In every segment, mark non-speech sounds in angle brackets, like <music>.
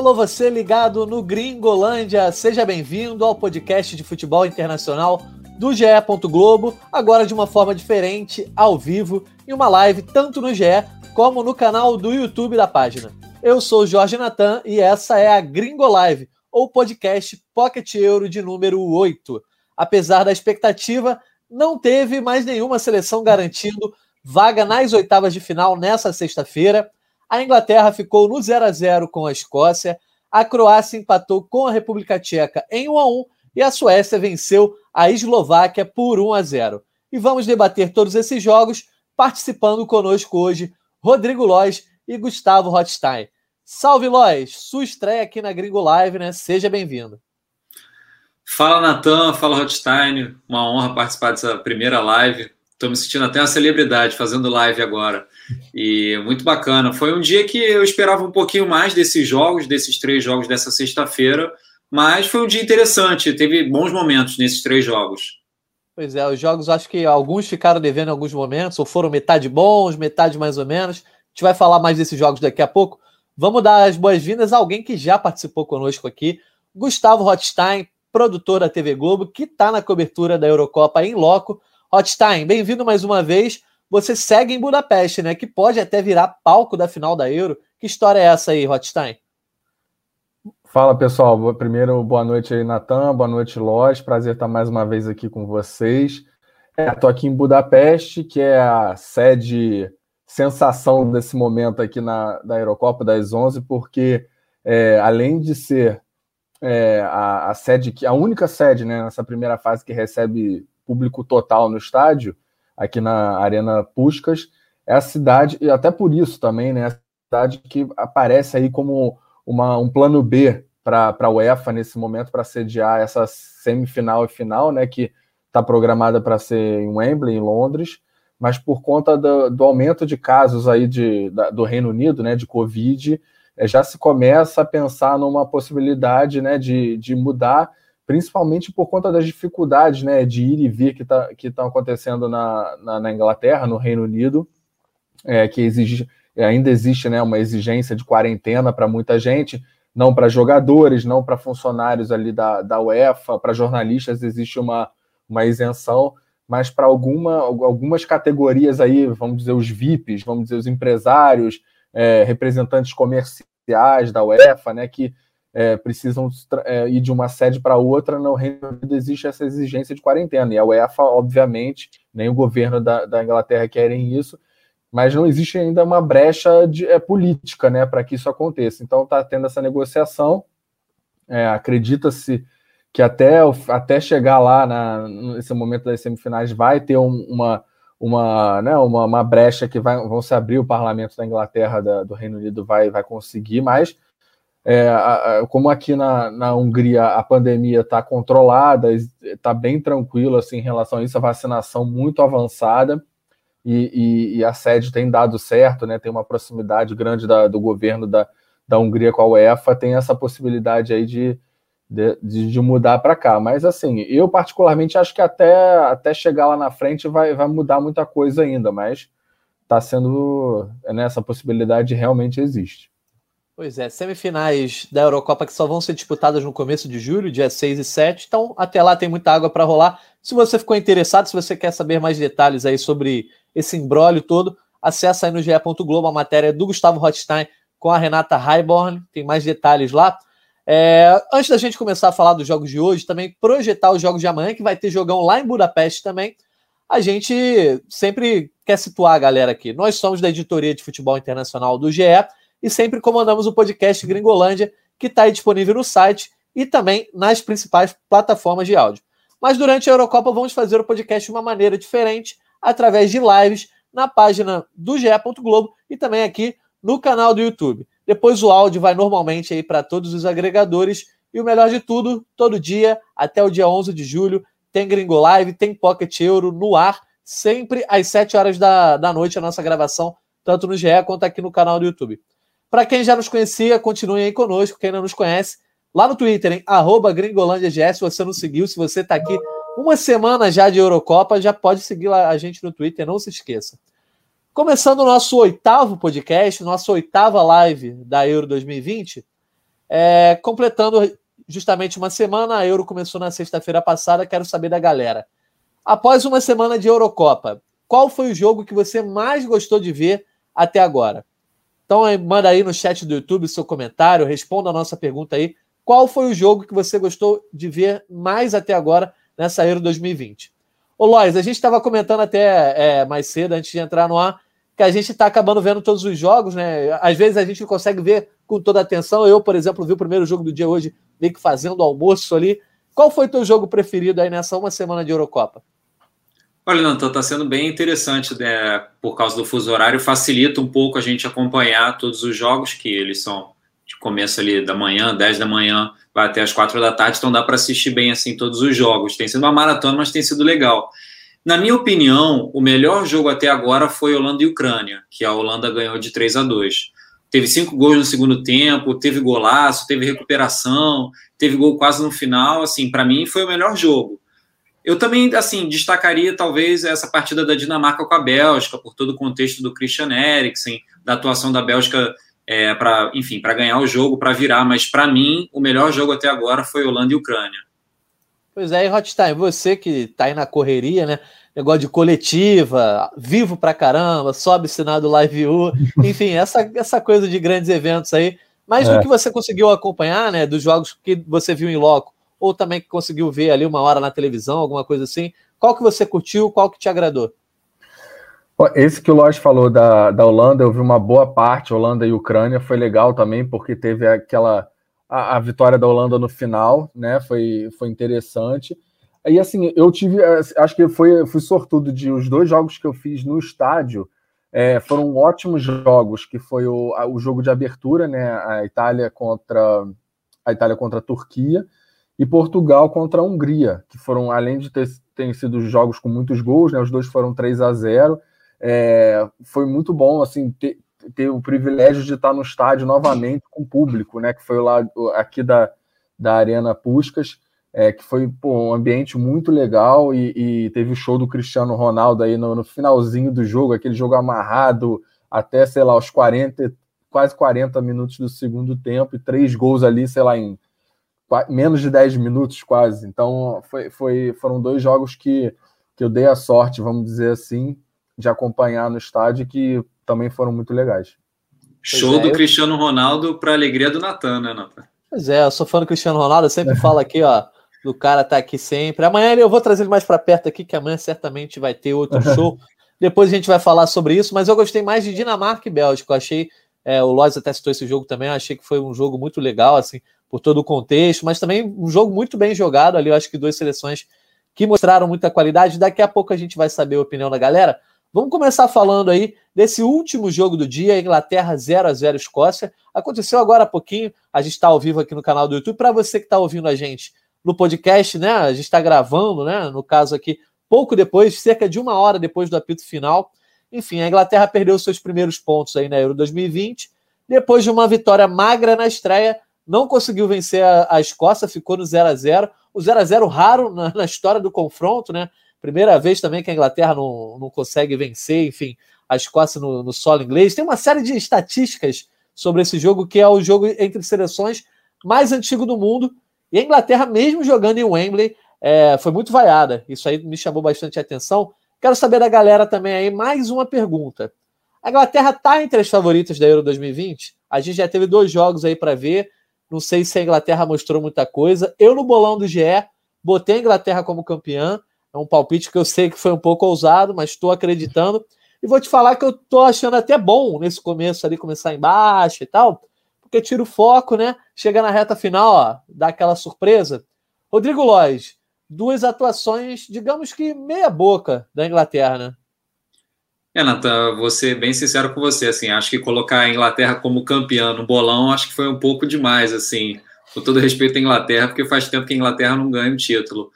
Alô, você ligado no Gringolândia, seja bem-vindo ao podcast de futebol internacional do GE. Globo, agora de uma forma diferente, ao vivo, em uma live tanto no GE como no canal do YouTube da página. Eu sou Jorge Natan e essa é a Gringo Live, ou podcast Pocket Euro de número 8. Apesar da expectativa, não teve mais nenhuma seleção garantindo vaga nas oitavas de final nessa sexta-feira. A Inglaterra ficou no 0 a 0 com a Escócia, a Croácia empatou com a República Tcheca em 1 a 1 e a Suécia venceu a Eslováquia por 1 a 0. E vamos debater todos esses jogos participando conosco hoje Rodrigo Lois e Gustavo Rothstein. Salve Lois, sua estreia aqui na Gringo Live, né? Seja bem-vindo. Fala Natan, fala Rothstein, uma honra participar dessa primeira live. Estou me sentindo até uma celebridade fazendo live agora. E muito bacana. Foi um dia que eu esperava um pouquinho mais desses jogos, desses três jogos dessa sexta-feira, mas foi um dia interessante. Teve bons momentos nesses três jogos. Pois é, os jogos acho que alguns ficaram devendo em alguns momentos, ou foram metade bons, metade mais ou menos. A gente vai falar mais desses jogos daqui a pouco. Vamos dar as boas-vindas a alguém que já participou conosco aqui, Gustavo Rothstein, produtor da TV Globo, que está na cobertura da Eurocopa em loco. Rothstein, bem-vindo mais uma vez. Você segue em Budapeste, né? Que pode até virar palco da final da Euro. Que história é essa aí, Rothstein? Fala pessoal, primeiro boa noite aí, Natan, boa noite, Loz. Prazer estar mais uma vez aqui com vocês. Estou é, aqui em Budapeste, que é a sede sensação desse momento aqui na da Eurocopa das 11, porque é, além de ser é, a, a, sede que a única sede né, nessa primeira fase que recebe público total no estádio, aqui na Arena Puskas, é a cidade, e até por isso também, né, a cidade que aparece aí como uma, um plano B para a UEFA nesse momento para sediar essa semifinal e final, né, que está programada para ser em Wembley, em Londres, mas por conta do, do aumento de casos aí de, da, do Reino Unido, né, de Covid, é, já se começa a pensar numa possibilidade, né, de, de mudar principalmente por conta das dificuldades né, de ir e vir que tá, estão acontecendo na, na, na, Inglaterra, no Reino Unido, é, que exige, ainda existe né, uma exigência de quarentena para muita gente, não para jogadores, não para funcionários ali da, da UEFA, para jornalistas existe uma, uma isenção, mas para alguma, algumas categorias aí, vamos dizer, os VIPs, vamos dizer, os empresários, é, representantes comerciais da UEFA, né, que é, precisam é, ir de uma sede para outra, no Reino Unido existe essa exigência de quarentena. E a UEFA, obviamente, nem o governo da, da Inglaterra querem isso, mas não existe ainda uma brecha de, é, política né, para que isso aconteça. Então está tendo essa negociação. É, Acredita-se que até, até chegar lá na, nesse momento das semifinais vai ter um, uma, uma, né, uma, uma brecha que vai, vão se abrir o parlamento da Inglaterra, da, do Reino Unido vai, vai conseguir, mas é, a, a, como aqui na, na Hungria a pandemia está controlada, está bem tranquilo assim, em relação a isso, a vacinação muito avançada e, e, e, a sede tem dado certo, né, tem uma proximidade grande da, do governo da, da Hungria com a UEFA, tem essa possibilidade aí de, de, de mudar para cá. Mas assim, eu particularmente acho que até, até chegar lá na frente vai, vai mudar muita coisa ainda, mas está sendo. Né, essa possibilidade realmente existe. Pois é, semifinais da Eurocopa que só vão ser disputadas no começo de julho, dia 6 e 7. Então, até lá tem muita água para rolar. Se você ficou interessado, se você quer saber mais detalhes aí sobre esse embrólio todo, acessa aí no GE. Globo a matéria do Gustavo Rothstein com a Renata Highborn. Tem mais detalhes lá. É, antes da gente começar a falar dos jogos de hoje, também projetar os jogos de amanhã, que vai ter jogão lá em Budapeste também. A gente sempre quer situar a galera aqui. Nós somos da editoria de futebol internacional do GE e sempre comandamos o podcast Gringolândia, que está aí disponível no site e também nas principais plataformas de áudio. Mas durante a Eurocopa vamos fazer o podcast de uma maneira diferente, através de lives na página do GE. Globo e também aqui no canal do YouTube. Depois o áudio vai normalmente aí para todos os agregadores e o melhor de tudo, todo dia até o dia 11 de julho tem Gringo Live, tem Pocket Euro no ar, sempre às 7 horas da, da noite a nossa gravação, tanto no GE quanto aqui no canal do YouTube. Para quem já nos conhecia, continue aí conosco. Quem não nos conhece, lá no Twitter, hein? Arroba GringolândiaGS. Se você não seguiu, se você está aqui uma semana já de Eurocopa, já pode seguir a gente no Twitter, não se esqueça. Começando o nosso oitavo podcast, nossa oitava live da Euro 2020, É, completando justamente uma semana, a Euro começou na sexta-feira passada, quero saber da galera. Após uma semana de Eurocopa, qual foi o jogo que você mais gostou de ver até agora? Então, manda aí no chat do YouTube seu comentário, responda a nossa pergunta aí. Qual foi o jogo que você gostou de ver mais até agora nessa Euro 2020? Ô, Lois, a gente estava comentando até é, mais cedo, antes de entrar no ar, que a gente está acabando vendo todos os jogos, né? Às vezes a gente consegue ver com toda a atenção. Eu, por exemplo, vi o primeiro jogo do dia hoje, meio que fazendo almoço ali. Qual foi teu jogo preferido aí nessa uma semana de Eurocopa? Olha, Nantan, está sendo bem interessante, né? Por causa do fuso horário, facilita um pouco a gente acompanhar todos os jogos, que eles são de começo ali da manhã, 10 da manhã, vai até as 4 da tarde, então dá para assistir bem assim todos os jogos. Tem sido uma maratona, mas tem sido legal. Na minha opinião, o melhor jogo até agora foi Holanda e Ucrânia, que a Holanda ganhou de 3 a 2. Teve cinco gols no segundo tempo, teve golaço, teve recuperação, teve gol quase no final. Assim, para mim foi o melhor jogo. Eu também, assim, destacaria talvez essa partida da Dinamarca com a Bélgica, por todo o contexto do Christian Eriksen, da atuação da Bélgica é, para, enfim, para ganhar o jogo, para virar. Mas para mim, o melhor jogo até agora foi Holanda e Ucrânia. Pois é, e você que está aí na correria, né? Negócio de coletiva, vivo pra caramba, sobe sinal do Live U, <laughs> enfim, essa, essa coisa de grandes eventos aí. Mas é. do que você conseguiu acompanhar, né? Dos jogos que você viu em loco, ou também que conseguiu ver ali uma hora na televisão, alguma coisa assim. Qual que você curtiu, qual que te agradou? Esse que o Lodge falou da, da Holanda, eu vi uma boa parte, Holanda e Ucrânia, foi legal também, porque teve aquela a, a vitória da Holanda no final, né? Foi, foi interessante. E assim, eu tive, é, acho que foi, fui sortudo de os dois jogos que eu fiz no estádio é, foram ótimos jogos, que foi o, o jogo de abertura, né? A Itália contra a Itália contra a Turquia e Portugal contra a Hungria, que foram, além de ter, terem sido jogos com muitos gols, né, os dois foram 3 a 0 é, foi muito bom assim ter, ter, o privilégio de estar no estádio novamente com o público, né, que foi lá aqui da, da Arena Puscas, é, que foi pô, um ambiente muito legal e, e, teve o show do Cristiano Ronaldo aí no, no, finalzinho do jogo, aquele jogo amarrado até, sei lá, os 40, quase 40 minutos do segundo tempo e três gols ali, sei lá, em menos de 10 minutos quase. Então foi, foi, foram dois jogos que, que eu dei a sorte, vamos dizer assim, de acompanhar no estádio que também foram muito legais. Show é, do eu... Cristiano Ronaldo para alegria do Natan, né, Natan? Pois é, eu sou fã do Cristiano Ronaldo, eu sempre falo aqui, ó, do cara tá aqui sempre. Amanhã eu vou trazer ele mais para perto aqui, que amanhã certamente vai ter outro <laughs> show. Depois a gente vai falar sobre isso, mas eu gostei mais de Dinamarca e Bélgica. Eu achei, é, o Lois até citou esse jogo também, eu achei que foi um jogo muito legal, assim, por todo o contexto, mas também um jogo muito bem jogado ali. Eu acho que duas seleções que mostraram muita qualidade. Daqui a pouco a gente vai saber a opinião da galera. Vamos começar falando aí desse último jogo do dia, Inglaterra 0 a 0 Escócia. Aconteceu agora há pouquinho, a gente está ao vivo aqui no canal do YouTube. Para você que está ouvindo a gente no podcast, né? A gente está gravando, né? No caso aqui, pouco depois, cerca de uma hora depois do apito final. Enfim, a Inglaterra perdeu seus primeiros pontos aí na Euro 2020. Depois de uma vitória magra na estreia, não conseguiu vencer a, a Escócia, ficou no 0 a 0 O 0 a 0 raro na, na, história do confronto, né? Primeira vez também que a Inglaterra não, não consegue vencer, enfim, a Escócia no, no solo inglês. Tem uma série de estatísticas sobre esse jogo, que é o jogo entre seleções mais antigo do mundo. E a Inglaterra, mesmo jogando em Wembley, é, foi muito vaiada. Isso aí me chamou bastante atenção. Quero saber da galera também aí mais uma pergunta. A Inglaterra está entre as favoritas da Euro 2020? A gente já teve dois jogos aí para ver. Não sei se a Inglaterra mostrou muita coisa. Eu, no bolão do GE, botei a Inglaterra como campeã. É um palpite que eu sei que foi um pouco ousado, mas estou acreditando. E vou te falar que eu estou achando até bom nesse começo ali, começar embaixo e tal, porque tira o foco, né? Chega na reta final, ó, dá aquela surpresa. Rodrigo Lois, duas atuações, digamos que meia boca da Inglaterra, né? É, Natan, vou ser bem sincero com você, assim, acho que colocar a Inglaterra como campeã no bolão, acho que foi um pouco demais, assim, com todo respeito à Inglaterra, porque faz tempo que a Inglaterra não ganha um título.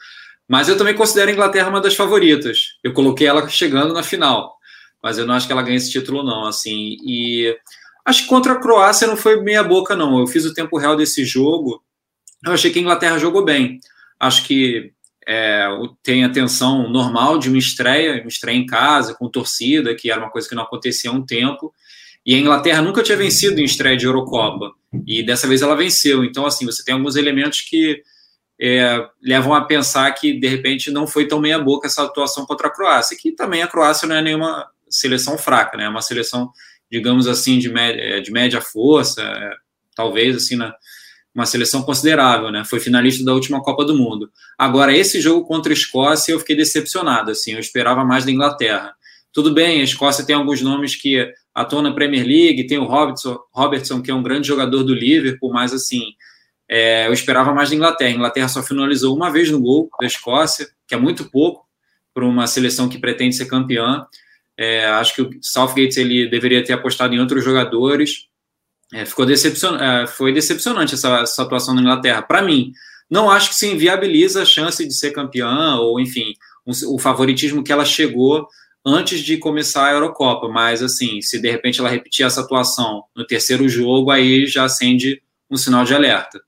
Mas eu também considero a Inglaterra uma das favoritas. Eu coloquei ela chegando na final, mas eu não acho que ela ganhe esse título, não, assim, e acho que contra a Croácia não foi meia boca, não. Eu fiz o tempo real desse jogo, eu achei que a Inglaterra jogou bem. Acho que é, tem a tensão normal de uma estreia, uma estreia em casa, com torcida, que era uma coisa que não acontecia há um tempo. E a Inglaterra nunca tinha vencido em estreia de Eurocopa. E dessa vez ela venceu. Então, assim, você tem alguns elementos que é, levam a pensar que, de repente, não foi tão meia-boca essa atuação contra a Croácia. Que também a Croácia não é nenhuma seleção fraca, né? É uma seleção, digamos assim, de média, é, de média força, é, talvez, assim, na, uma seleção considerável, né? Foi finalista da última Copa do Mundo. Agora, esse jogo contra a Escócia, eu fiquei decepcionado, assim, eu esperava mais da Inglaterra. Tudo bem, a Escócia tem alguns nomes que atuam na Premier League, tem o Robertson, Robertson que é um grande jogador do Liverpool, mas assim, é, eu esperava mais da Inglaterra. A Inglaterra só finalizou uma vez no gol da Escócia, que é muito pouco para uma seleção que pretende ser campeã. É, acho que o Southgate ele deveria ter apostado em outros jogadores. É, ficou decepcion... É, foi decepcionante essa, essa atuação na Inglaterra. Para mim, não acho que se inviabiliza a chance de ser campeã, ou enfim, um, o favoritismo que ela chegou antes de começar a Eurocopa, mas assim, se de repente ela repetir essa atuação no terceiro jogo, aí já acende um sinal de alerta.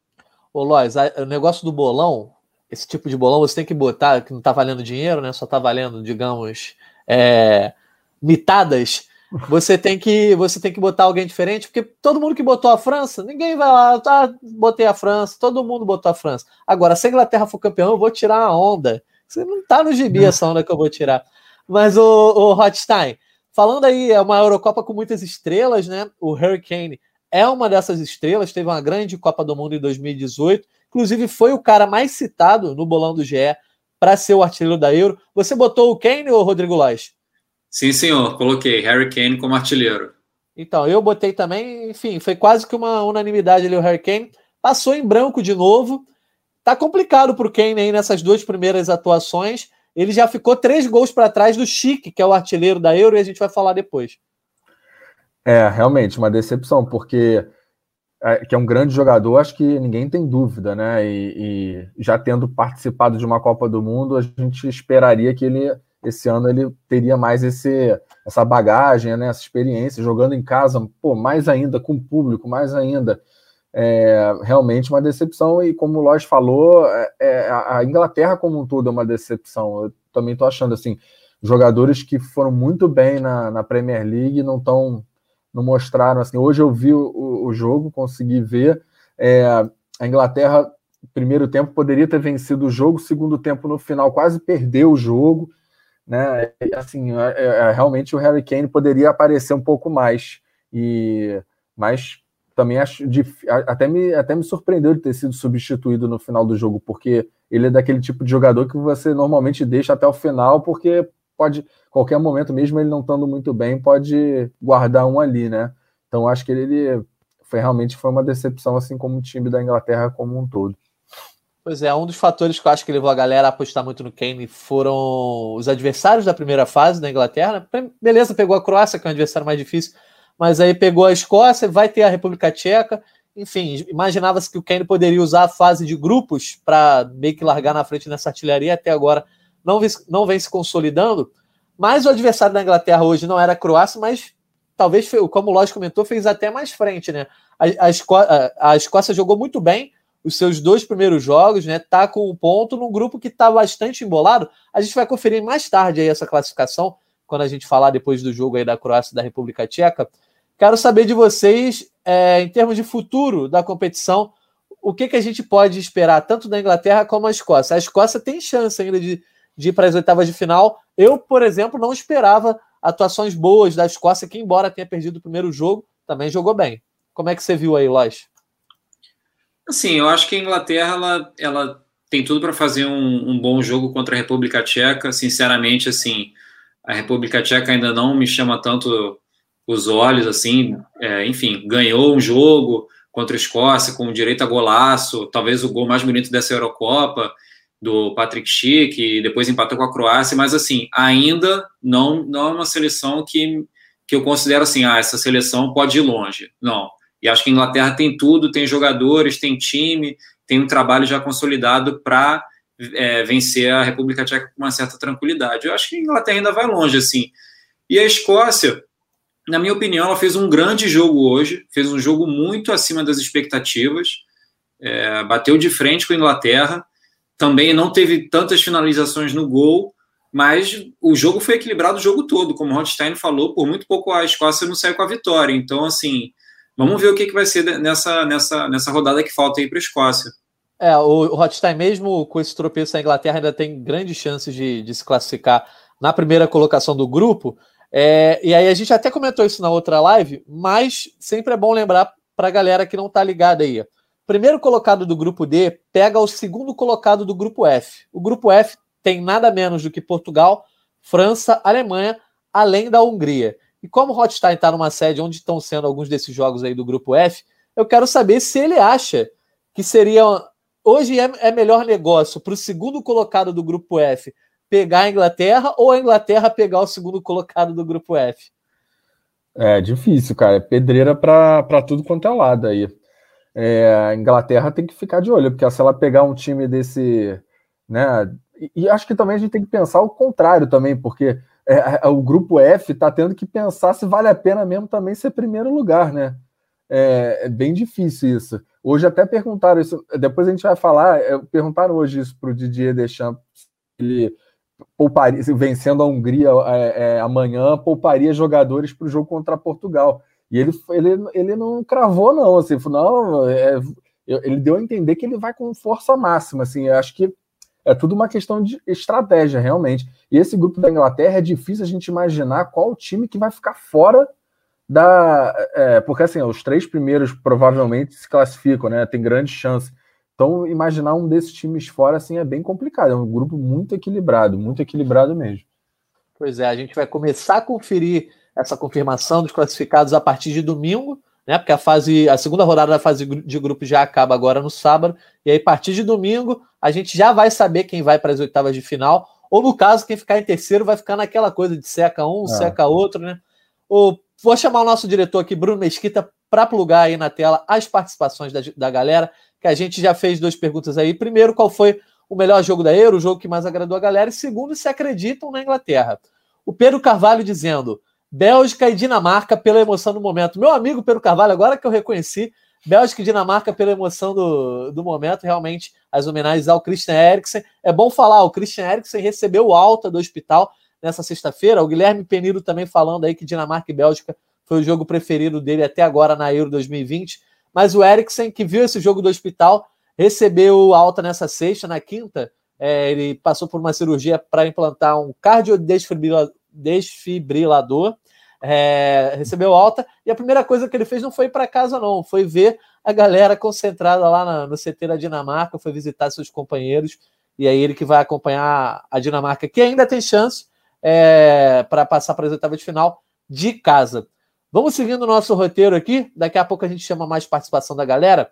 Ô Lois, o negócio do bolão, esse tipo de bolão você tem que botar, que não tá valendo dinheiro, né? Só tá valendo, digamos, é, mitadas. Você tem que você tem que botar alguém diferente, porque todo mundo que botou a França, ninguém vai lá, tá, botei a França, todo mundo botou a França. Agora, se a Inglaterra for campeão, eu vou tirar a onda. Você não tá no gibi essa onda que eu vou tirar. Mas o, o Hotstein, falando aí, é uma Eurocopa com muitas estrelas, né? O Hurricane é uma dessas estrelas, teve uma grande Copa do Mundo em 2018, inclusive foi o cara mais citado no bolão do GE para ser o artilheiro da Euro. Você botou o Kane ou o Rodrigo Lage? Sim, senhor, coloquei Harry Kane como artilheiro. Então, eu botei também, enfim, foi quase que uma unanimidade ali o Harry Kane. Passou em branco de novo. Tá complicado para o Kane aí nessas duas primeiras atuações ele já ficou três gols para trás do Chique, que é o artilheiro da Euro, e a gente vai falar depois. É, realmente, uma decepção, porque é, que é um grande jogador, acho que ninguém tem dúvida, né? E, e, já tendo participado de uma Copa do Mundo, a gente esperaria que ele esse ano ele teria mais esse, essa bagagem, né? essa experiência, jogando em casa, pô, mais ainda, com o público, mais ainda é realmente uma decepção. E como o Lois falou, é, é, a Inglaterra como um todo é uma decepção. Eu também estou achando assim, jogadores que foram muito bem na, na Premier League não estão não mostraram assim. Hoje eu vi o, o jogo, consegui ver. É, a Inglaterra, primeiro tempo, poderia ter vencido o jogo, segundo tempo, no final, quase perdeu o jogo. Né? Assim, é, é, é realmente o Harry Kane poderia aparecer um pouco mais. E, mas também acho até me, até me surpreendeu de ter sido substituído no final do jogo, porque ele é daquele tipo de jogador que você normalmente deixa até o final, porque pode, qualquer momento, mesmo ele não estando muito bem, pode guardar um ali, né? Então acho que ele foi realmente foi uma decepção, assim como o time da Inglaterra como um todo. Pois é, um dos fatores que eu acho que levou a galera a apostar muito no Kane foram os adversários da primeira fase da Inglaterra. Beleza, pegou a Croácia, que é um adversário mais difícil, mas aí pegou a Escócia, vai ter a República Tcheca. Enfim, imaginava-se que o Kane poderia usar a fase de grupos para meio que largar na frente nessa artilharia. Até agora não vem, não vem se consolidando. Mas o adversário da Inglaterra hoje não era a Croácia, mas talvez, como o Lógico comentou, fez até mais frente, né? A, a, a Escócia jogou muito bem os seus dois primeiros jogos, né? Tá com um ponto num grupo que está bastante embolado. A gente vai conferir mais tarde aí essa classificação, quando a gente falar depois do jogo aí da Croácia e da República Tcheca. Quero saber de vocês, é, em termos de futuro da competição, o que, que a gente pode esperar tanto da Inglaterra como a Escócia. A Escócia tem chance ainda de, de ir para as oitavas de final. Eu, por exemplo, não esperava atuações boas da Escócia, que, embora tenha perdido o primeiro jogo, também jogou bem. Como é que você viu aí, Lois? Assim, eu acho que a Inglaterra ela, ela tem tudo para fazer um, um, bom jogo contra a República Tcheca. Sinceramente, assim, a República Tcheca ainda não me chama tanto os olhos, assim, é, enfim, ganhou um jogo contra a Escócia com direito a golaço, talvez o gol mais bonito dessa Eurocopa, do Patrick Schick, e depois empatou com a Croácia, mas assim, ainda não, não é uma seleção que, que eu considero assim, ah, essa seleção pode ir longe. Não. E acho que a Inglaterra tem tudo, tem jogadores, tem time, tem um trabalho já consolidado para é, vencer a República Tcheca com uma certa tranquilidade. Eu acho que a Inglaterra ainda vai longe, assim. E a Escócia, na minha opinião, ela fez um grande jogo hoje, fez um jogo muito acima das expectativas, é, bateu de frente com a Inglaterra, também não teve tantas finalizações no gol, mas o jogo foi equilibrado o jogo todo, como o Hotstein falou, por muito pouco a Escócia não saiu com a vitória. Então, assim, vamos ver o que, que vai ser nessa, nessa, nessa rodada que falta aí para a Escócia. É, o Hotstein, mesmo com esse tropeço da Inglaterra, ainda tem grandes chances de, de se classificar na primeira colocação do grupo. É, e aí a gente até comentou isso na outra live, mas sempre é bom lembrar para a galera que não está ligada aí. Primeiro colocado do grupo D pega o segundo colocado do grupo F. O grupo F tem nada menos do que Portugal, França, Alemanha, além da Hungria. E como o Hotstein está numa sede onde estão sendo alguns desses jogos aí do grupo F, eu quero saber se ele acha que seria hoje é, é melhor negócio para o segundo colocado do grupo F pegar a Inglaterra ou a Inglaterra pegar o segundo colocado do grupo F? É difícil, cara. É pedreira para tudo quanto é lado aí. É, a Inglaterra tem que ficar de olho, porque se ela pegar um time desse. Né, e, e acho que também a gente tem que pensar o contrário também, porque é, é o grupo F está tendo que pensar se vale a pena mesmo também ser primeiro lugar, né? É, é, bem difícil isso. Hoje até perguntaram isso, depois a gente vai falar, é, perguntaram hoje isso para o Didier Deschamps, ele pouparia, vencendo a Hungria é, é, amanhã, pouparia jogadores para o jogo contra Portugal. E ele, ele, ele não cravou, não. Assim, não é, ele deu a entender que ele vai com força máxima. Assim, acho que é tudo uma questão de estratégia, realmente. E esse grupo da Inglaterra é difícil a gente imaginar qual o time que vai ficar fora da. É, porque assim, os três primeiros provavelmente se classificam, né? Tem grande chance. Então, imaginar um desses times fora assim é bem complicado. É um grupo muito equilibrado, muito equilibrado mesmo. Pois é, a gente vai começar a conferir essa confirmação dos classificados a partir de domingo, né? Porque a fase, a segunda rodada da fase de grupo já acaba agora no sábado, e aí a partir de domingo a gente já vai saber quem vai para as oitavas de final, ou no caso, quem ficar em terceiro vai ficar naquela coisa de seca um, é. seca outro, né? O, vou chamar o nosso diretor aqui, Bruno Mesquita, para plugar aí na tela as participações da, da galera que a gente já fez duas perguntas aí. Primeiro, qual foi o melhor jogo da Euro, o jogo que mais agradou a galera? E segundo, se acreditam na Inglaterra. O Pedro Carvalho dizendo: Bélgica e Dinamarca pela emoção do momento. Meu amigo Pedro Carvalho, agora que eu reconheci, Bélgica e Dinamarca pela emoção do, do momento, realmente as homenagens ao Christian Eriksen. É bom falar, o Christian Eriksen recebeu alta do hospital nessa sexta-feira. O Guilherme Peniro também falando aí que Dinamarca e Bélgica foi o jogo preferido dele até agora na Euro 2020. Mas o Eriksen, que viu esse jogo do hospital, recebeu alta nessa sexta, na quinta. É, ele passou por uma cirurgia para implantar um cardiodesfibrilador. É, recebeu alta e a primeira coisa que ele fez não foi para casa, não, foi ver a galera concentrada lá na, no CT da Dinamarca, foi visitar seus companheiros. E aí ele que vai acompanhar a Dinamarca, que ainda tem chance é, para passar para as oitavas de final de casa. Vamos seguindo o nosso roteiro aqui. Daqui a pouco a gente chama mais participação da galera.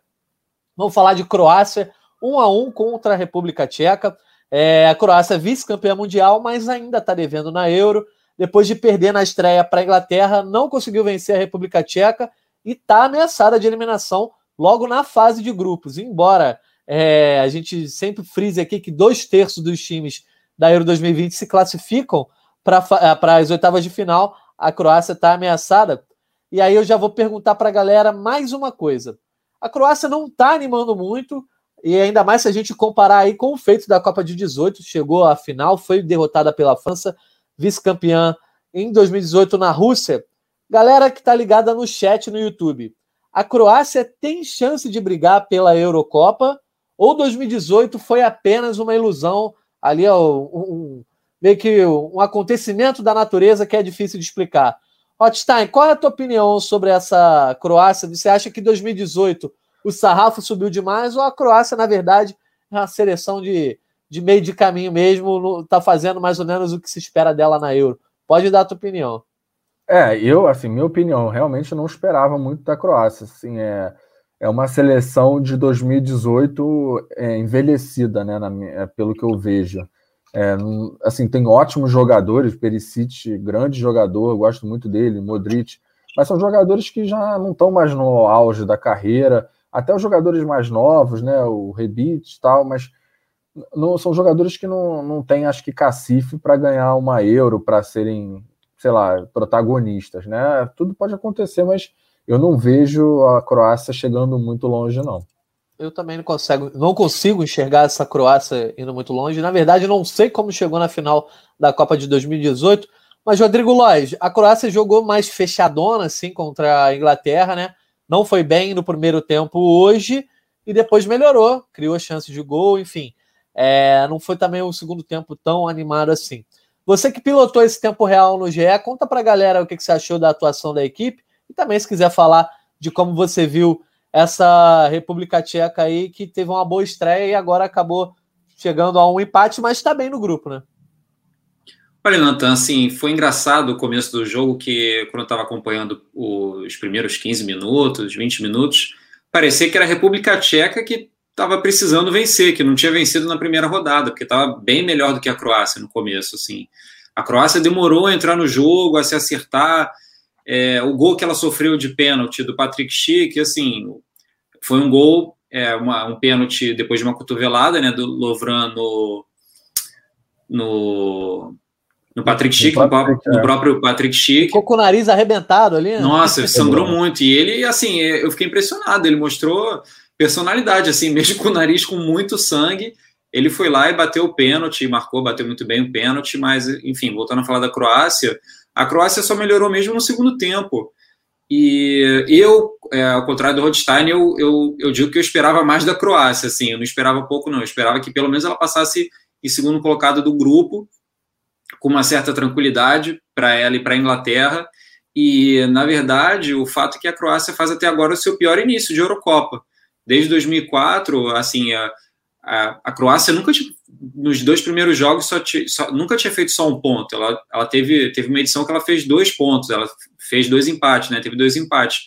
Vamos falar de Croácia, um a um contra a República Tcheca. É, a Croácia é vice-campeã mundial, mas ainda está devendo na Euro. Depois de perder na estreia para a Inglaterra, não conseguiu vencer a República Tcheca e está ameaçada de eliminação logo na fase de grupos. Embora é, a gente sempre frise aqui que dois terços dos times da Euro 2020 se classificam para as oitavas de final, a Croácia está ameaçada. E aí eu já vou perguntar para a galera mais uma coisa. A Croácia não está animando muito, e ainda mais se a gente comparar aí com o feito da Copa de 18, chegou à final, foi derrotada pela França, vice-campeã em 2018 na Rússia. Galera que está ligada no chat no YouTube, a Croácia tem chance de brigar pela Eurocopa ou 2018 foi apenas uma ilusão ali, um, um, meio que um acontecimento da natureza que é difícil de explicar? Hotstein, qual é a tua opinião sobre essa Croácia? Você acha que 2018 o sarrafo subiu demais ou a Croácia, na verdade, é uma seleção de, de meio de caminho mesmo, está fazendo mais ou menos o que se espera dela na Euro? Pode dar a tua opinião. É, eu, assim, minha opinião, realmente não esperava muito da Croácia. Assim, é, é uma seleção de 2018 é, envelhecida, né, na, é, pelo que eu vejo. É, assim, tem ótimos jogadores, Perisic, grande jogador, gosto muito dele, Modric, mas são jogadores que já não estão mais no auge da carreira, até os jogadores mais novos, né, o Rebite e tal, mas não, são jogadores que não, não têm, acho que, cacife para ganhar uma Euro, para serem, sei lá, protagonistas, né? Tudo pode acontecer, mas eu não vejo a Croácia chegando muito longe, não. Eu também não consigo, não consigo enxergar essa Croácia indo muito longe. Na verdade, não sei como chegou na final da Copa de 2018. Mas, Rodrigo Lois, a Croácia jogou mais fechadona, assim, contra a Inglaterra, né? Não foi bem no primeiro tempo hoje e depois melhorou, criou chance de gol, enfim. É, não foi também o segundo tempo tão animado assim. Você que pilotou esse tempo real no GE, conta pra galera o que, que você achou da atuação da equipe e também se quiser falar de como você viu essa República Tcheca aí que teve uma boa estreia e agora acabou chegando a um empate, mas está bem no grupo, né? Olha, Nathan, assim, foi engraçado o começo do jogo que, quando eu estava acompanhando os primeiros 15 minutos, 20 minutos, parecia que era a República Tcheca que estava precisando vencer, que não tinha vencido na primeira rodada, porque estava bem melhor do que a Croácia no começo, assim. A Croácia demorou a entrar no jogo, a se acertar. É, o gol que ela sofreu de pênalti do Patrick Schick, assim, foi um gol, é, uma, um pênalti depois de uma cotovelada, né, do Lovran no, no no Patrick Schick, no, Patrick, no, é. próprio Patrick Schick. Ficou com o nariz arrebentado ali. Né? Nossa, <laughs> sangrou muito. E ele, assim, eu fiquei impressionado. Ele mostrou personalidade, assim, <laughs> mesmo com o nariz com muito sangue. Ele foi lá e bateu o pênalti, marcou, bateu muito bem o pênalti, mas, enfim, voltando a falar da Croácia, a Croácia só melhorou mesmo no segundo tempo. E eu, é, ao contrário do Rodstein, eu, eu, eu digo que eu esperava mais da Croácia, assim, eu não esperava pouco, não. Eu esperava que pelo menos ela passasse em segundo colocado do grupo com uma certa tranquilidade para ela e para a Inglaterra. E, na verdade, o fato é que a Croácia faz até agora o seu pior início de Eurocopa. Desde 2004, assim, a, a, a Croácia nunca, nos dois primeiros jogos, só, só, nunca tinha feito só um ponto. Ela, ela teve, teve uma edição que ela fez dois pontos, ela fez dois empates, né? Teve dois empates.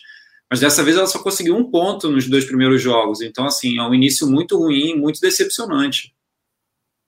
Mas dessa vez ela só conseguiu um ponto nos dois primeiros jogos. Então, assim, é um início muito ruim, muito decepcionante.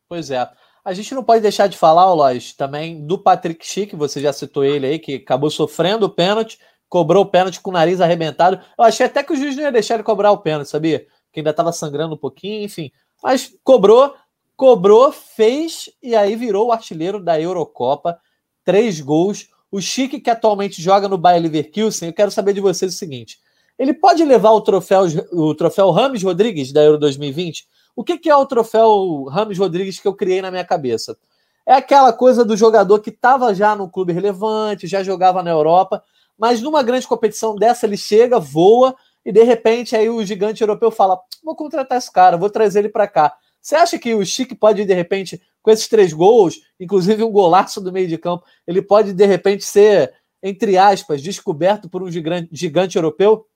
Pois é. A gente não pode deixar de falar, Lois, também do Patrick Schick, você já citou ele aí, que acabou sofrendo o pênalti, cobrou o pênalti com o nariz arrebentado. Eu achei até que o juiz não ia deixar ele cobrar o pênalti, sabia? Que ainda estava sangrando um pouquinho, enfim. Mas cobrou, cobrou, fez e aí virou o artilheiro da Eurocopa. Três gols. O Chique, que atualmente joga no Bayer Leverkusen, eu quero saber de vocês o seguinte: ele pode levar o troféu, o troféu Rames Rodrigues da Euro 2020? O que, que é o troféu Rames Rodrigues que eu criei na minha cabeça? É aquela coisa do jogador que estava já no clube relevante, já jogava na Europa, mas numa grande competição dessa ele chega, voa e de repente aí o gigante europeu fala: vou contratar esse cara, vou trazer ele para cá. Você acha que o Chique pode de repente, com esses três gols, inclusive um golaço do meio de campo, ele pode de repente ser, entre aspas, descoberto por um gigante, gigante europeu?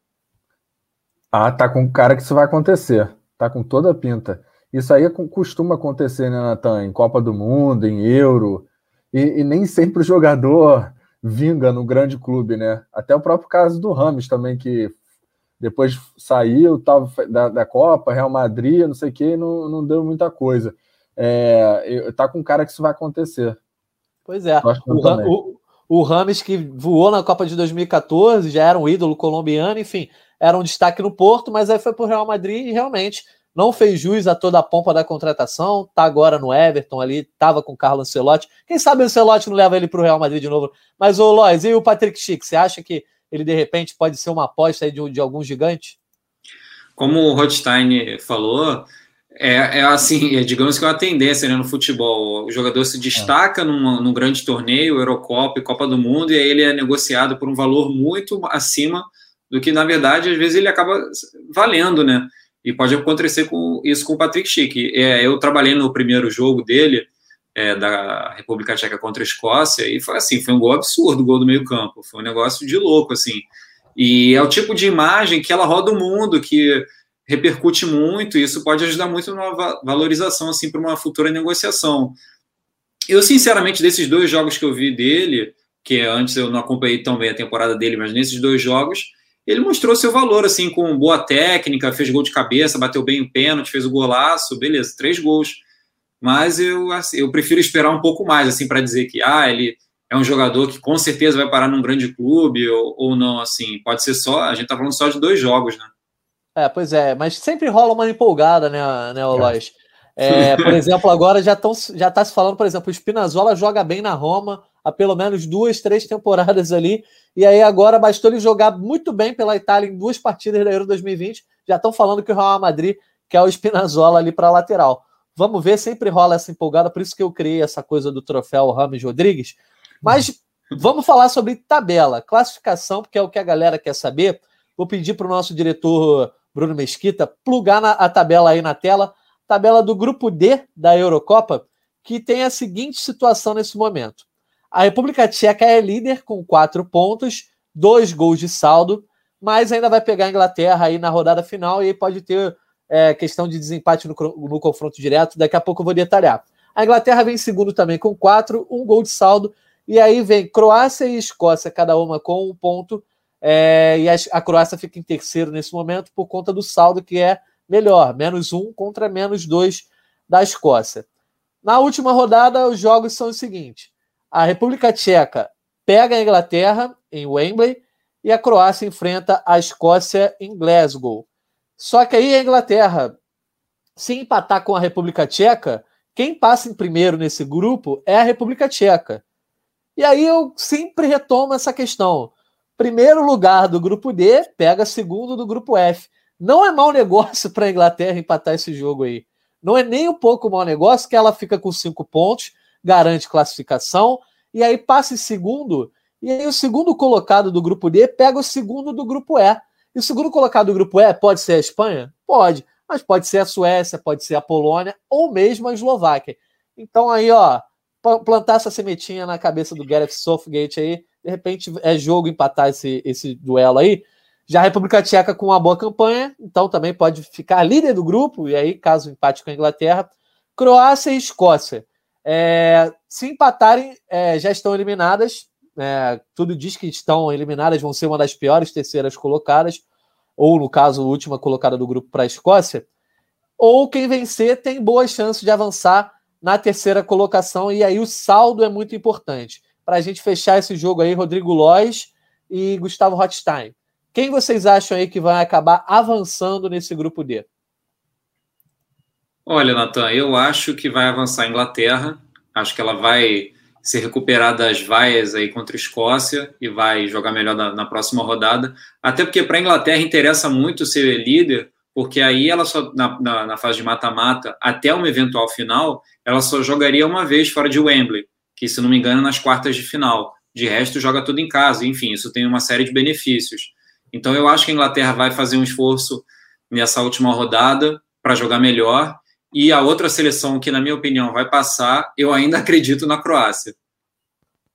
Ah, tá com cara que isso vai acontecer. Tá com toda a pinta. Isso aí costuma acontecer, né, Natan? Em Copa do Mundo, em Euro. E, e, nem sempre o jogador vinga no grande clube, né? Até o próprio caso do Rames também, que depois saiu tava da, da Copa, Real Madrid, não sei o que, não, não deu muita coisa. É, tá com cara que isso vai acontecer. Pois é. O, o, o Rames que voou na Copa de 2014, já era um ídolo colombiano, enfim, era um destaque no Porto, mas aí foi para o Real Madrid e realmente não fez jus a toda a pompa da contratação, tá agora no Everton ali, tava com o Carlos Ancelotti. Quem sabe o Ancelotti não leva ele para o Real Madrid de novo. Mas o Lois, e o Patrick Schick, você acha que ele de repente pode ser uma aposta de, de algum gigante? Como o Rothstein falou, é, é, assim, é, digamos que é uma tendência né, no futebol. O jogador se destaca é. num, num grande torneio, Eurocopa e Copa do Mundo, e aí ele é negociado por um valor muito acima do que, na verdade, às vezes ele acaba valendo, né? E pode acontecer com isso com o Patrick Schick. É, eu trabalhei no primeiro jogo dele, é, da República Tcheca contra a Escócia, e foi assim, foi um gol absurdo, o gol do meio campo. Foi um negócio de louco, assim. E é o tipo de imagem que ela roda o mundo, que repercute muito, e isso pode ajudar muito na valorização, assim, para uma futura negociação. Eu, sinceramente, desses dois jogos que eu vi dele, que antes eu não acompanhei tão bem a temporada dele, mas nesses dois jogos, ele mostrou seu valor, assim, com boa técnica, fez gol de cabeça, bateu bem o pênalti, fez o golaço, beleza, três gols. Mas eu, assim, eu prefiro esperar um pouco mais, assim, para dizer que, ah, ele é um jogador que com certeza vai parar num grande clube ou, ou não, assim, pode ser só, a gente tá falando só de dois jogos, né? É, pois é, mas sempre rola uma empolgada, né, né Olois? É. <laughs> por exemplo, agora já, tão, já tá se falando, por exemplo, o Spinazzola joga bem na Roma, há pelo menos duas, três temporadas ali. E aí agora bastou ele jogar muito bem pela Itália em duas partidas da Euro 2020 já estão falando que o Real Madrid quer o Spinazzola ali para lateral. Vamos ver, sempre rola essa empolgada, por isso que eu criei essa coisa do troféu Rames Rodrigues. Mas vamos falar sobre tabela, classificação, porque é o que a galera quer saber. Vou pedir para o nosso diretor Bruno Mesquita plugar na, a tabela aí na tela, tabela do grupo D da Eurocopa, que tem a seguinte situação nesse momento. A República Tcheca é líder com quatro pontos, dois gols de saldo, mas ainda vai pegar a Inglaterra aí na rodada final e aí pode ter é, questão de desempate no, no, confronto direto. Daqui a pouco eu vou detalhar. A Inglaterra vem em segundo também com quatro, um gol de saldo. E aí vem Croácia e Escócia, cada uma com um ponto. É, e a, a, Croácia fica em terceiro nesse momento por conta do saldo que é melhor, menos um contra menos dois da Escócia. Na última rodada, os jogos são os seguintes: a República Tcheca pega a Inglaterra em Wembley e a Croácia enfrenta a Escócia em Glasgow. Só que aí a Inglaterra, se empatar com a República Tcheca, quem passa em primeiro nesse grupo é a República Tcheca. E aí eu sempre retomo essa questão. Primeiro lugar do grupo D pega segundo do grupo F. Não é mau negócio para a Inglaterra empatar esse jogo aí. Não é nem um pouco mau negócio que ela fica com cinco pontos, garante classificação, e aí passa em segundo, e aí o segundo colocado do grupo D pega o segundo do grupo E. E o segundo colocado do grupo E pode ser a Espanha? Pode. Mas pode ser a Suécia, pode ser a Polônia ou mesmo a Eslováquia. Então aí, ó, plantar essa sementinha na cabeça do Gareth Southgate aí, de repente é jogo empatar esse, esse duelo aí. Já a República Tcheca com uma boa campanha, então também pode ficar líder do grupo, e aí, caso empate com a Inglaterra. Croácia e Escócia. É, se empatarem, é, já estão eliminadas é, tudo diz que estão eliminadas, vão ser uma das piores terceiras colocadas, ou no caso, última colocada do grupo para a Escócia, ou quem vencer tem boas chances de avançar na terceira colocação, e aí o saldo é muito importante. Para a gente fechar esse jogo aí, Rodrigo Lois e Gustavo Rothstein. Quem vocês acham aí que vai acabar avançando nesse grupo D? Olha, Natan, eu acho que vai avançar a Inglaterra. Acho que ela vai se recuperar das vaias aí contra a Escócia e vai jogar melhor na, na próxima rodada. Até porque para a Inglaterra interessa muito ser líder, porque aí ela só, na, na, na fase de mata-mata, até uma eventual final, ela só jogaria uma vez fora de Wembley, que se não me engano nas quartas de final. De resto, joga tudo em casa. Enfim, isso tem uma série de benefícios. Então, eu acho que a Inglaterra vai fazer um esforço nessa última rodada para jogar melhor e a outra seleção que, na minha opinião, vai passar, eu ainda <laughs> acredito na Croácia.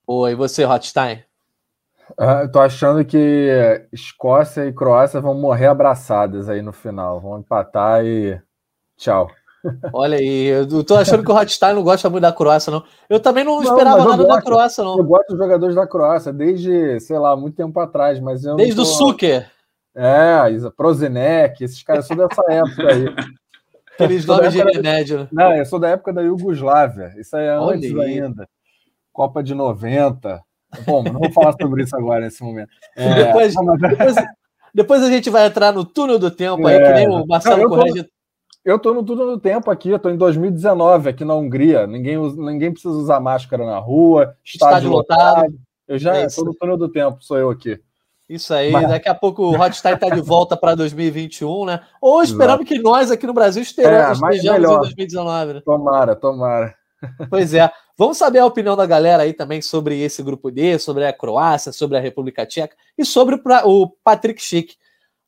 Oi, você, Rothstein? Uh, eu tô achando que Escócia e Croácia vão morrer abraçadas aí no final. Vão empatar e tchau. <laughs> Olha aí, eu tô achando que o Rothstein não gosta muito da Croácia, não. Eu também não, não esperava nada gosto, da Croácia, não. Eu gosto dos jogadores da Croácia desde, sei lá, muito tempo atrás, mas eu Desde tô... o Suker. É, Prozenec, esses caras são dessa época aí. <laughs> Aqueles nomes de remédio. Não, eu sou da época da Iugoslávia. Isso aí é Olha antes aí. ainda. Copa de 90. Bom, não vou falar sobre isso agora nesse momento. É, depois, depois, depois, a gente vai entrar no túnel do tempo aí, é, que nem o Marcelo Correia. Eu estou no túnel do tempo aqui, eu estou em 2019 aqui na Hungria. Ninguém, ninguém precisa usar máscara na rua, estádio, estádio lotado. lotado. Eu já estou é no túnel do tempo, sou eu aqui. Isso aí, Mas... daqui a pouco o Hotstyle está de volta para 2021, né? Ou esperamos que nós aqui no Brasil estejamos, é, estejamos em 2019. Né? Tomara, tomara. Pois é. Vamos saber a opinião da galera aí também sobre esse grupo D, sobre a Croácia, sobre a República Tcheca e sobre o Patrick Schick.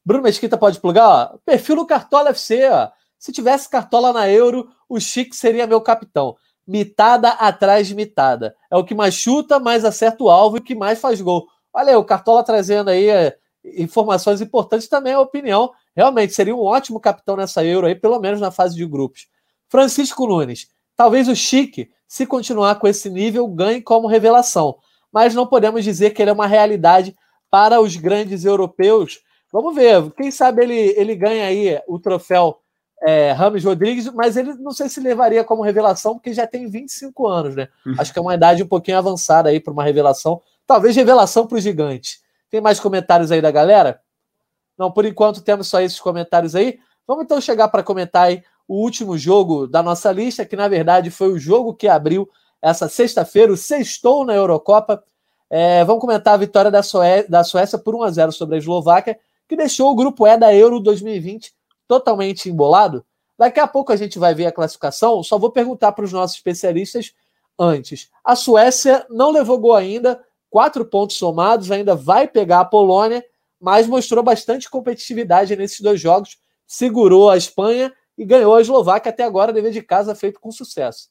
Bruno Mesquita pode plugar, ó. Perfil do Cartola FC, ó. Se tivesse cartola na Euro, o Chic seria meu capitão. Mitada atrás de mitada. É o que mais chuta, mais acerta o alvo e o que mais faz gol. Olha aí, o Cartola trazendo aí é, informações importantes também, a opinião. Realmente, seria um ótimo capitão nessa Euro aí, pelo menos na fase de grupos. Francisco Nunes, talvez o Chique, se continuar com esse nível, ganhe como revelação. Mas não podemos dizer que ele é uma realidade para os grandes europeus. Vamos ver, quem sabe ele, ele ganha aí o troféu é, Rames Rodrigues, mas ele não sei se levaria como revelação, porque já tem 25 anos, né? Uhum. Acho que é uma idade um pouquinho avançada aí para uma revelação. Talvez revelação para o gigante. Tem mais comentários aí da galera? Não, por enquanto temos só esses comentários aí. Vamos então chegar para comentar aí o último jogo da nossa lista, que na verdade foi o jogo que abriu essa sexta-feira, o sextou na Eurocopa. É, vamos comentar a vitória da, Sué da Suécia por 1 a 0 sobre a Eslováquia, que deixou o grupo E da Euro 2020 totalmente embolado. Daqui a pouco a gente vai ver a classificação, só vou perguntar para os nossos especialistas antes. A Suécia não levou gol ainda, quatro pontos somados, ainda vai pegar a Polônia, mas mostrou bastante competitividade nesses dois jogos, segurou a Espanha e ganhou a Eslováquia até agora, dever de casa feito com sucesso.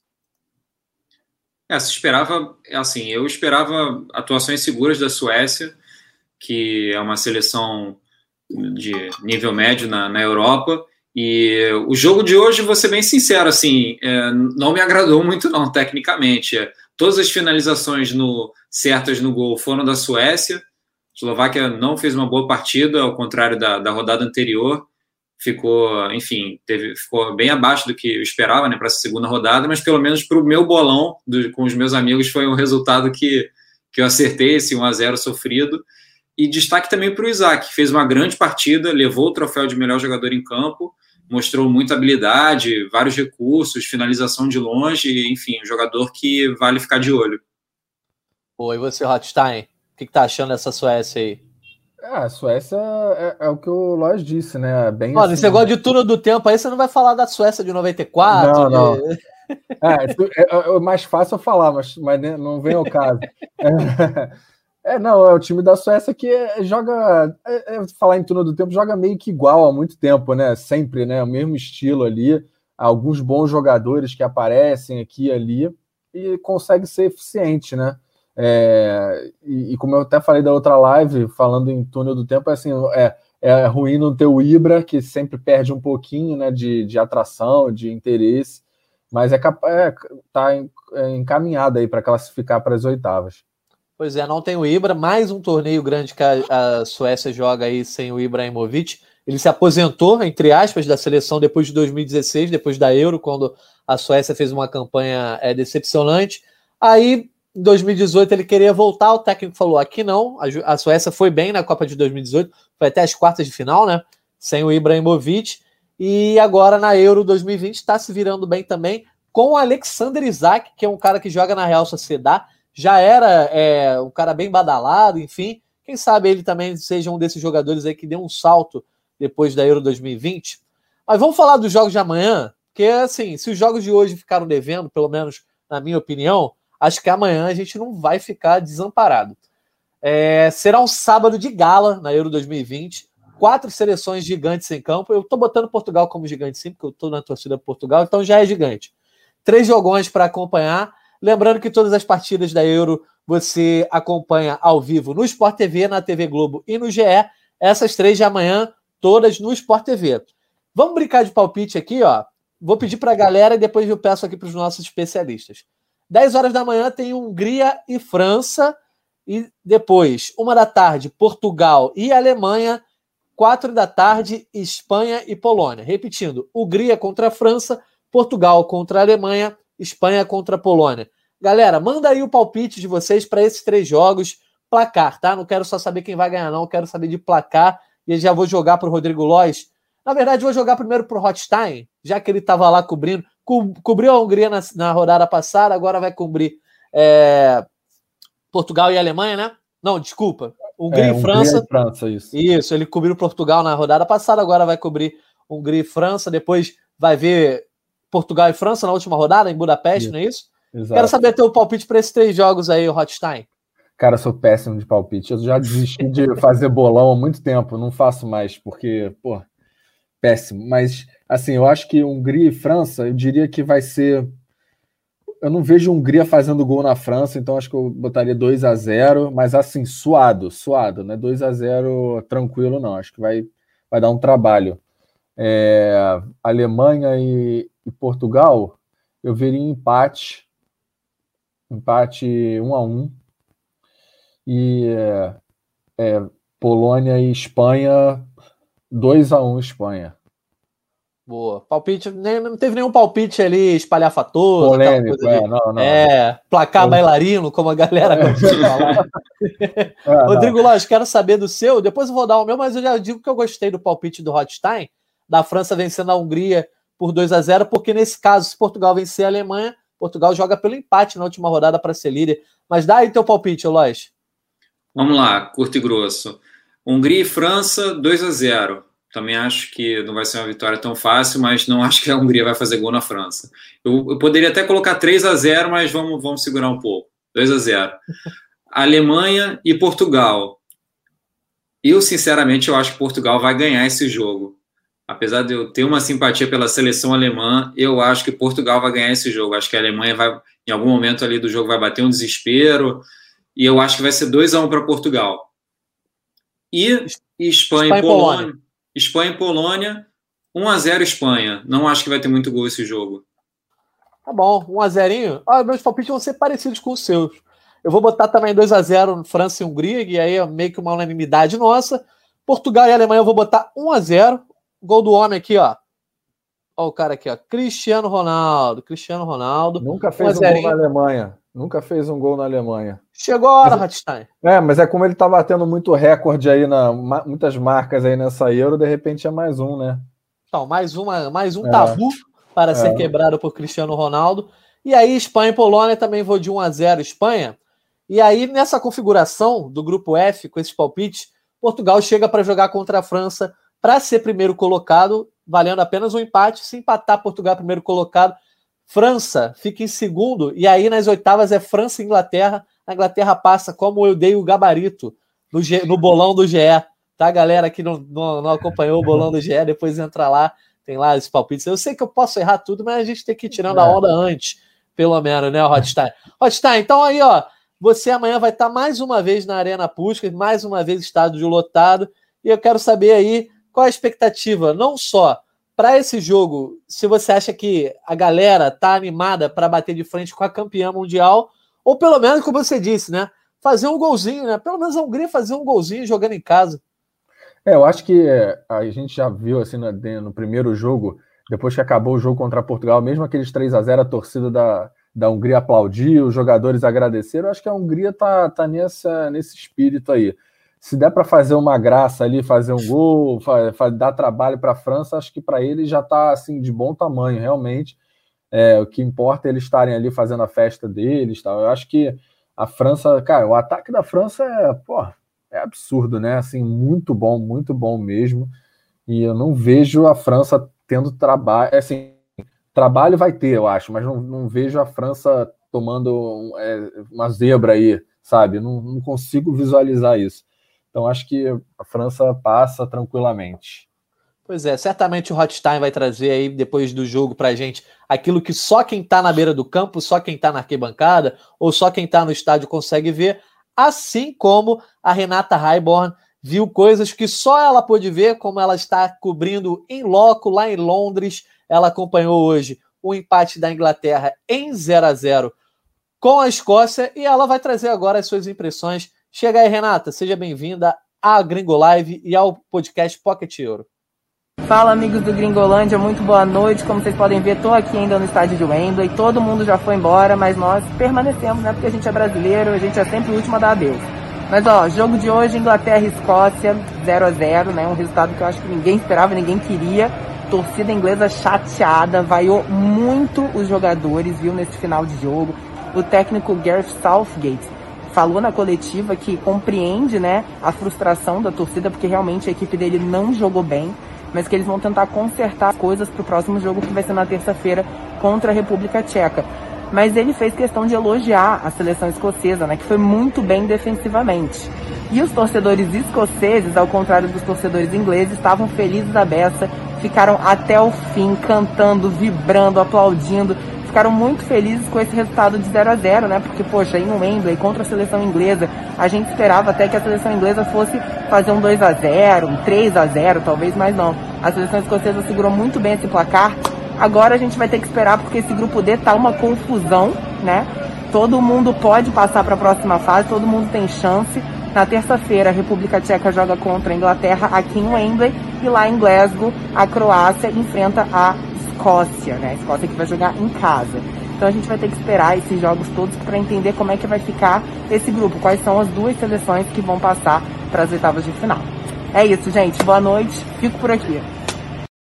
É, se esperava, assim, eu esperava atuações seguras da Suécia, que é uma seleção de nível médio na, na Europa. E o jogo de hoje, vou ser bem sincero, assim, é, não me agradou muito não, tecnicamente. É, todas as finalizações no, certas no gol foram da Suécia. A Eslováquia não fez uma boa partida, ao contrário da, da rodada anterior. Ficou, enfim, teve, ficou bem abaixo do que eu esperava né, para essa segunda rodada, mas pelo menos para o meu bolão do, com os meus amigos foi um resultado que, que eu acertei, esse 1 a 0 sofrido. E destaque também para o Isaac, que fez uma grande partida, levou o troféu de melhor jogador em campo, mostrou muita habilidade, vários recursos, finalização de longe, enfim, um jogador que vale ficar de olho. Oi, você, Rothstein, o que, está achando dessa Suécia aí? É, a Suécia é, é, o que o Lois disse, né? Bem Olha, assim, esse negócio de turno do tempo aí, você não vai falar da Suécia de 94? Não, não. <laughs> De... É, é, é, mais fácil eu falar, mas, mas não vem ao caso. É, <laughs> não, é o time da Suécia que joga, é, é, falar em turno do tempo, joga meio que igual há muito tempo, né? Sempre, né? O mesmo estilo ali, alguns bons jogadores que aparecem aqui e ali e consegue ser eficiente, né? É, e, e, como eu até falei da outra live, falando em túnel do tempo, é assim, é, é ruim não ter o Ibra, que sempre perde um pouquinho né, de, de atração, de interesse, mas é, é tá encaminhado aí para classificar para as oitavas. Pois é, não tem o Ibra, mais um torneio grande que a, a Suécia joga aí sem o Ibrahimovic. Ele se aposentou, entre aspas, da seleção depois de 2016, depois da Euro, quando a Suécia fez uma campanha é, decepcionante. Aí, em 2018, ele queria voltar, o técnico falou: aqui não. A, Suécia foi bem na Copa de 2018, foi até as quartas de final, né? Sem o Ibrahimovic. E agora na Euro 2020 está se virando bem também com o Alexander Isaac, que é um cara que joga na Real Sociedade já era é, um cara bem badalado, enfim. Quem sabe ele também seja um desses jogadores aí que deu um salto depois da Euro 2020. Mas vamos falar dos jogos de amanhã, porque assim, se os jogos de hoje ficaram devendo, pelo menos na minha opinião, acho que amanhã a gente não vai ficar desamparado. É, será um sábado de gala na Euro 2020. Quatro seleções gigantes em campo. Eu tô botando Portugal como gigante sim, porque eu tô na torcida Portugal, então já é gigante. Três jogões para acompanhar. Lembrando que todas as partidas da Euro você acompanha ao vivo no Sport TV, na TV Globo e no GE. Essas três de amanhã, todas no Sport TV. Vamos brincar de palpite aqui, ó. Vou pedir para a galera e depois eu peço aqui para os nossos especialistas. 10 horas da manhã tem Hungria e França. E depois, uma da tarde, Portugal e Alemanha. Quatro da tarde, Espanha e Polônia. Repetindo, Hungria contra a França, Portugal contra a Alemanha Espanha contra a Polônia. Galera, manda aí o palpite de vocês para esses três jogos. Placar, tá? Não quero só saber quem vai ganhar, não. Quero saber de placar. E já vou jogar para o Rodrigo Lois. Na verdade, vou jogar primeiro para o Hotstein, já que ele estava lá cobrindo. Co cobriu a Hungria na, na, rodada passada, agora vai cobrir é, Portugal e Alemanha, né? Não, desculpa. Hungria é, e França. Hungria e França isso. isso, ele cobriu Portugal na rodada passada, agora vai cobrir Hungria e França. Depois vai ver Portugal e França na última rodada, em Budapeste, isso. não é isso? Exato. Quero saber teu palpite para esses três jogos aí, o Hotstein. Cara, eu sou péssimo de palpite. Eu já desisti de fazer bolão há muito tempo, não faço mais, porque, pô, péssimo. Mas, assim, eu acho que Hungria e França, eu diria que vai ser. Eu não vejo Hungria fazendo gol na França, então acho que eu botaria 2 a 0 mas assim, suado, suado, né? 2 a 0 tranquilo, não. Acho que vai, vai dar um trabalho. É, Alemanha e, e Portugal, eu veria empate, empate 1 a 1 e é, é, Polônia e Espanha 2 a 1 Espanha. Boa. Palpite, nem, não teve nenhum palpite ali espalhafatoso. Polêmico, é, não, não. É, placar bailarino, como a galera <laughs> gosta de falar. <laughs> É, Rodrigo Lóis, quero saber do seu, depois eu vou dar o meu, mas eu já digo que eu gostei do palpite do Hotstein, da França vencendo a Hungria por 2 a 0 porque nesse caso, se Portugal vencer a Alemanha, Portugal joga pelo empate na última rodada para ser líder. Mas dá aí teu palpite, Lois. Vamos lá, curto e grosso. Hungria e França, 2 a 0 Também acho que não vai ser uma vitória tão fácil, mas não <laughs> acho que a Hungria vai fazer gol na França. Eu, eu poderia até colocar 3 a 0 mas vamos, vamos segurar um pouco. 2 a 0 <laughs> Alemanha e Portugal. Eu, sinceramente, eu acho que Portugal vai ganhar esse jogo. Apesar de eu ter uma simpatia pela seleção alemã, eu acho que Portugal vai ganhar esse jogo. Acho que a Alemanha vai, em algum momento ali do jogo, vai bater um desespero. E eu acho que vai ser 2 a 1 para Portugal. E Espanha, Espanha e Polônia. Polônia. Espanha e Polônia, 1 a 0 Espanha. Não acho que vai ter muito gol esse jogo. Tá bom, 1 a 0 ah, Meus palpites vão ser parecidos com os seus. Eu vou botar também 2 a 0 França e Hungria, e aí é meio que uma unanimidade nossa. Portugal e Alemanha eu vou botar 1 a 0 Gol do homem aqui, ó. Olha o cara aqui, ó. Cristiano Ronaldo. Cristiano Ronaldo. Nunca fez um gol na Alemanha. Nunca fez um gol na Alemanha. Chegou a hora, Ratstein. É, mas é como ele tá batendo muito recorde aí, na, muitas marcas aí nessa Euro, de repente é mais um, né? Então, mais, uma, mais um é. tabu para é. ser quebrado por Cristiano Ronaldo. E aí, Espanha e Polônia também vou de 1 a 0 Espanha. E aí, nessa configuração do grupo F, com esses palpites, Portugal chega para jogar contra a França para ser primeiro colocado, valendo apenas um empate. Se empatar Portugal primeiro colocado, França fica em segundo. E aí, nas oitavas, é França e Inglaterra. A Inglaterra passa, como eu dei o gabarito no, G, no bolão do GE. Tá, galera que não, não, não acompanhou o bolão do GE, depois entra lá, tem lá os palpites. Eu sei que eu posso errar tudo, mas a gente tem que ir tirando a é. onda antes, pelo menos, né, Hotstein? Hotstein, então aí, ó, você amanhã vai estar mais uma vez na Arena Puskas, mais uma vez estádio lotado. E eu quero saber aí qual a expectativa, não só para esse jogo, se você acha que a galera tá animada para bater de frente com a campeã mundial, ou pelo menos, como você disse, né? Fazer um golzinho, né? Pelo menos a Hungria fazer um golzinho jogando em casa. É, eu acho que a gente já viu assim no, no primeiro jogo, depois que acabou o jogo contra Portugal, mesmo aqueles 3 a 0 a torcida da, da Hungria aplaudir, os jogadores agradeceram. Eu acho que a Hungria tá, tá nessa, nesse espírito aí. Se der para fazer uma graça ali, fazer um gol, dar trabalho para a França, acho que para eles já está assim de bom tamanho, realmente. É, o que importa é eles estarem ali fazendo a festa deles. Tal. Eu acho que a França, cara, o ataque da França é, pô, é absurdo, né? Assim, muito bom, muito bom mesmo. E eu não vejo a França tendo trabalho. Assim, Trabalho vai ter, eu acho, mas não, não vejo a França tomando é, uma zebra aí, sabe? Não, não consigo visualizar isso. Então acho que a França passa tranquilamente. Pois é, certamente o Hotstein vai trazer aí depois do jogo pra gente aquilo que só quem tá na beira do campo, só quem tá na arquibancada ou só quem tá no estádio consegue ver, assim como a Renata Raiborn viu coisas que só ela pôde ver, como ela está cobrindo em loco lá em Londres ela acompanhou hoje o empate da Inglaterra em 0 a 0 com a Escócia e ela vai trazer agora as suas impressões. Chega aí, Renata, seja bem-vinda à Gringo Live e ao podcast Pocket Euro. Fala, amigos do Gringolândia, muito boa noite. Como vocês podem ver, estou aqui ainda no estádio de Wembley. Todo mundo já foi embora, mas nós permanecemos, né? Porque a gente é brasileiro, a gente é sempre o último a dar adeus. Mas ó, jogo de hoje, Inglaterra e Escócia, 0 a 0 né? Um resultado que eu acho que ninguém esperava, ninguém queria torcida inglesa chateada, vaiou muito os jogadores, viu, nesse final de jogo. O técnico Gareth Southgate falou na coletiva que compreende, né, a frustração da torcida, porque realmente a equipe dele não jogou bem, mas que eles vão tentar consertar as coisas para o próximo jogo, que vai ser na terça-feira contra a República Tcheca. Mas ele fez questão de elogiar a seleção escocesa, né, que foi muito bem defensivamente. E os torcedores escoceses, ao contrário dos torcedores ingleses, estavam felizes da beça ficaram até o fim cantando, vibrando, aplaudindo. Ficaram muito felizes com esse resultado de 0 a 0 né? Porque, poxa, em Wembley, contra a seleção inglesa, a gente esperava até que a seleção inglesa fosse fazer um 2 a 0 um 3 a 0 talvez, mas não. A seleção escocesa segurou muito bem esse placar. Agora a gente vai ter que esperar porque esse grupo D tá uma confusão, né? Todo mundo pode passar para a próxima fase, todo mundo tem chance. Na terça-feira, a República Tcheca joga contra a Inglaterra aqui em Wembley e lá em Glasgow, a Croácia enfrenta a Escócia, né? A Escócia que vai jogar em casa. Então a gente vai ter que esperar esses jogos todos para entender como é que vai ficar esse grupo, quais são as duas seleções que vão passar para as oitavas de final. É isso, gente. Boa noite. Fico por aqui.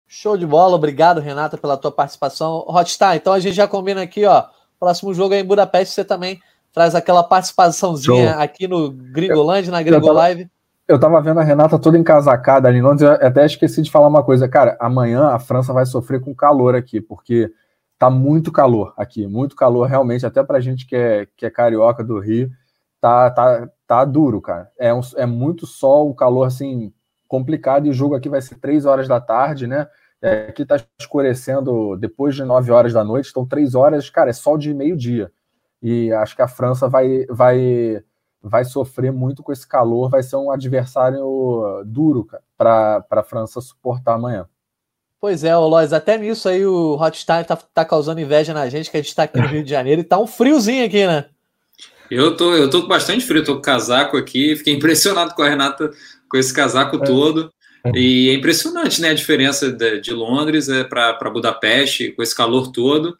Show de bola. Obrigado, Renata, pela tua participação. Hotstar, então a gente já combina aqui, ó. Próximo jogo é em Budapeste, você também traz aquela participaçãozinha Show. aqui no Gringolândia, na Gringo Live. Eu tava vendo a Renata toda encasacada ali em Londres, eu até esqueci de falar uma coisa. Cara, amanhã a França vai sofrer com calor aqui, porque tá muito calor aqui, muito calor realmente, até pra gente que é, que é carioca do Rio, tá, tá, tá duro, cara. É, um, é muito sol, um calor assim complicado, e o jogo aqui vai ser três horas da tarde, né? É, aqui tá escurecendo depois de nove horas da noite, então três horas, cara, é sol de meio-dia. E acho que a França vai, vai vai sofrer muito com esse calor, vai ser um adversário duro para a França suportar amanhã. Pois é, Lois, até nisso aí o Hotstein tá, tá causando inveja na gente, que a gente está aqui no Rio de Janeiro e tá um friozinho aqui, né? Eu tô, eu tô com bastante frio, tô com casaco aqui, fiquei impressionado com a Renata com esse casaco é. todo. E é impressionante, né, a diferença de, de Londres é, para Budapeste, com esse calor todo.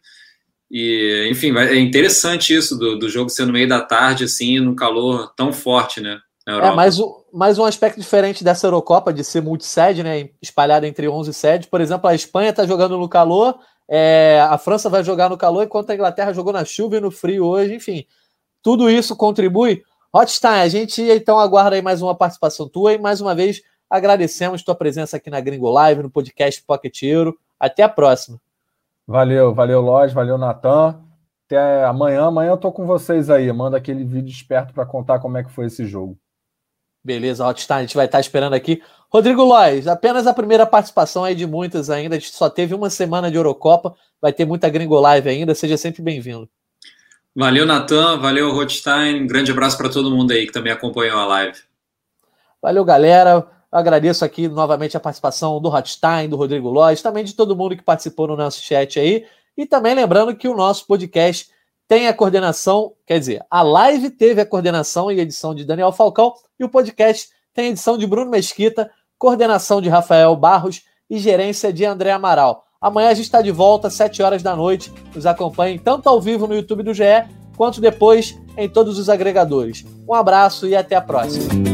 E, enfim, é interessante isso do, do jogo ser no meio da tarde, assim, num calor tão forte, né? É, mais, mais um aspecto diferente dessa Eurocopa de ser multisede, né? Espalhada entre 11 sedes. Por exemplo, a Espanha está jogando no calor, é, a França vai jogar no calor, enquanto a Inglaterra jogou na chuva e no frio hoje. Enfim, tudo isso contribui. Hotstein, a gente então aguarda aí mais uma participação tua e mais uma vez agradecemos tua presença aqui na Gringo Live, no podcast Pocket Euro. Até a próxima. Valeu, valeu, Loz, valeu, Natan. Até amanhã. Amanhã eu tô com vocês aí. Manda aquele vídeo esperto para contar como é que foi esse jogo. Beleza, Hotstein, a gente vai estar esperando aqui. Rodrigo Lois, apenas a primeira participação aí de muitas ainda. A gente só teve uma semana de Eurocopa, vai ter muita Gringo Live ainda. Seja sempre bem-vindo. Valeu, Natan. Valeu, Rothstein. Um grande abraço para todo mundo aí que também acompanhou a live. Valeu, galera. Eu agradeço aqui novamente a participação do Hotstein, do Rodrigo Lois, também de todo mundo que participou no nosso chat aí. E também lembrando que o nosso podcast tem a coordenação, quer dizer, a live teve a coordenação e edição de Daniel Falcão e o podcast tem edição de Bruno Mesquita, coordenação de Rafael Barros e gerência de André Amaral. Amanhã a gente está de volta às 7 horas da noite. Nos acompanhem tanto ao vivo no YouTube do GE, quanto depois em todos os agregadores. Um abraço e até a próxima.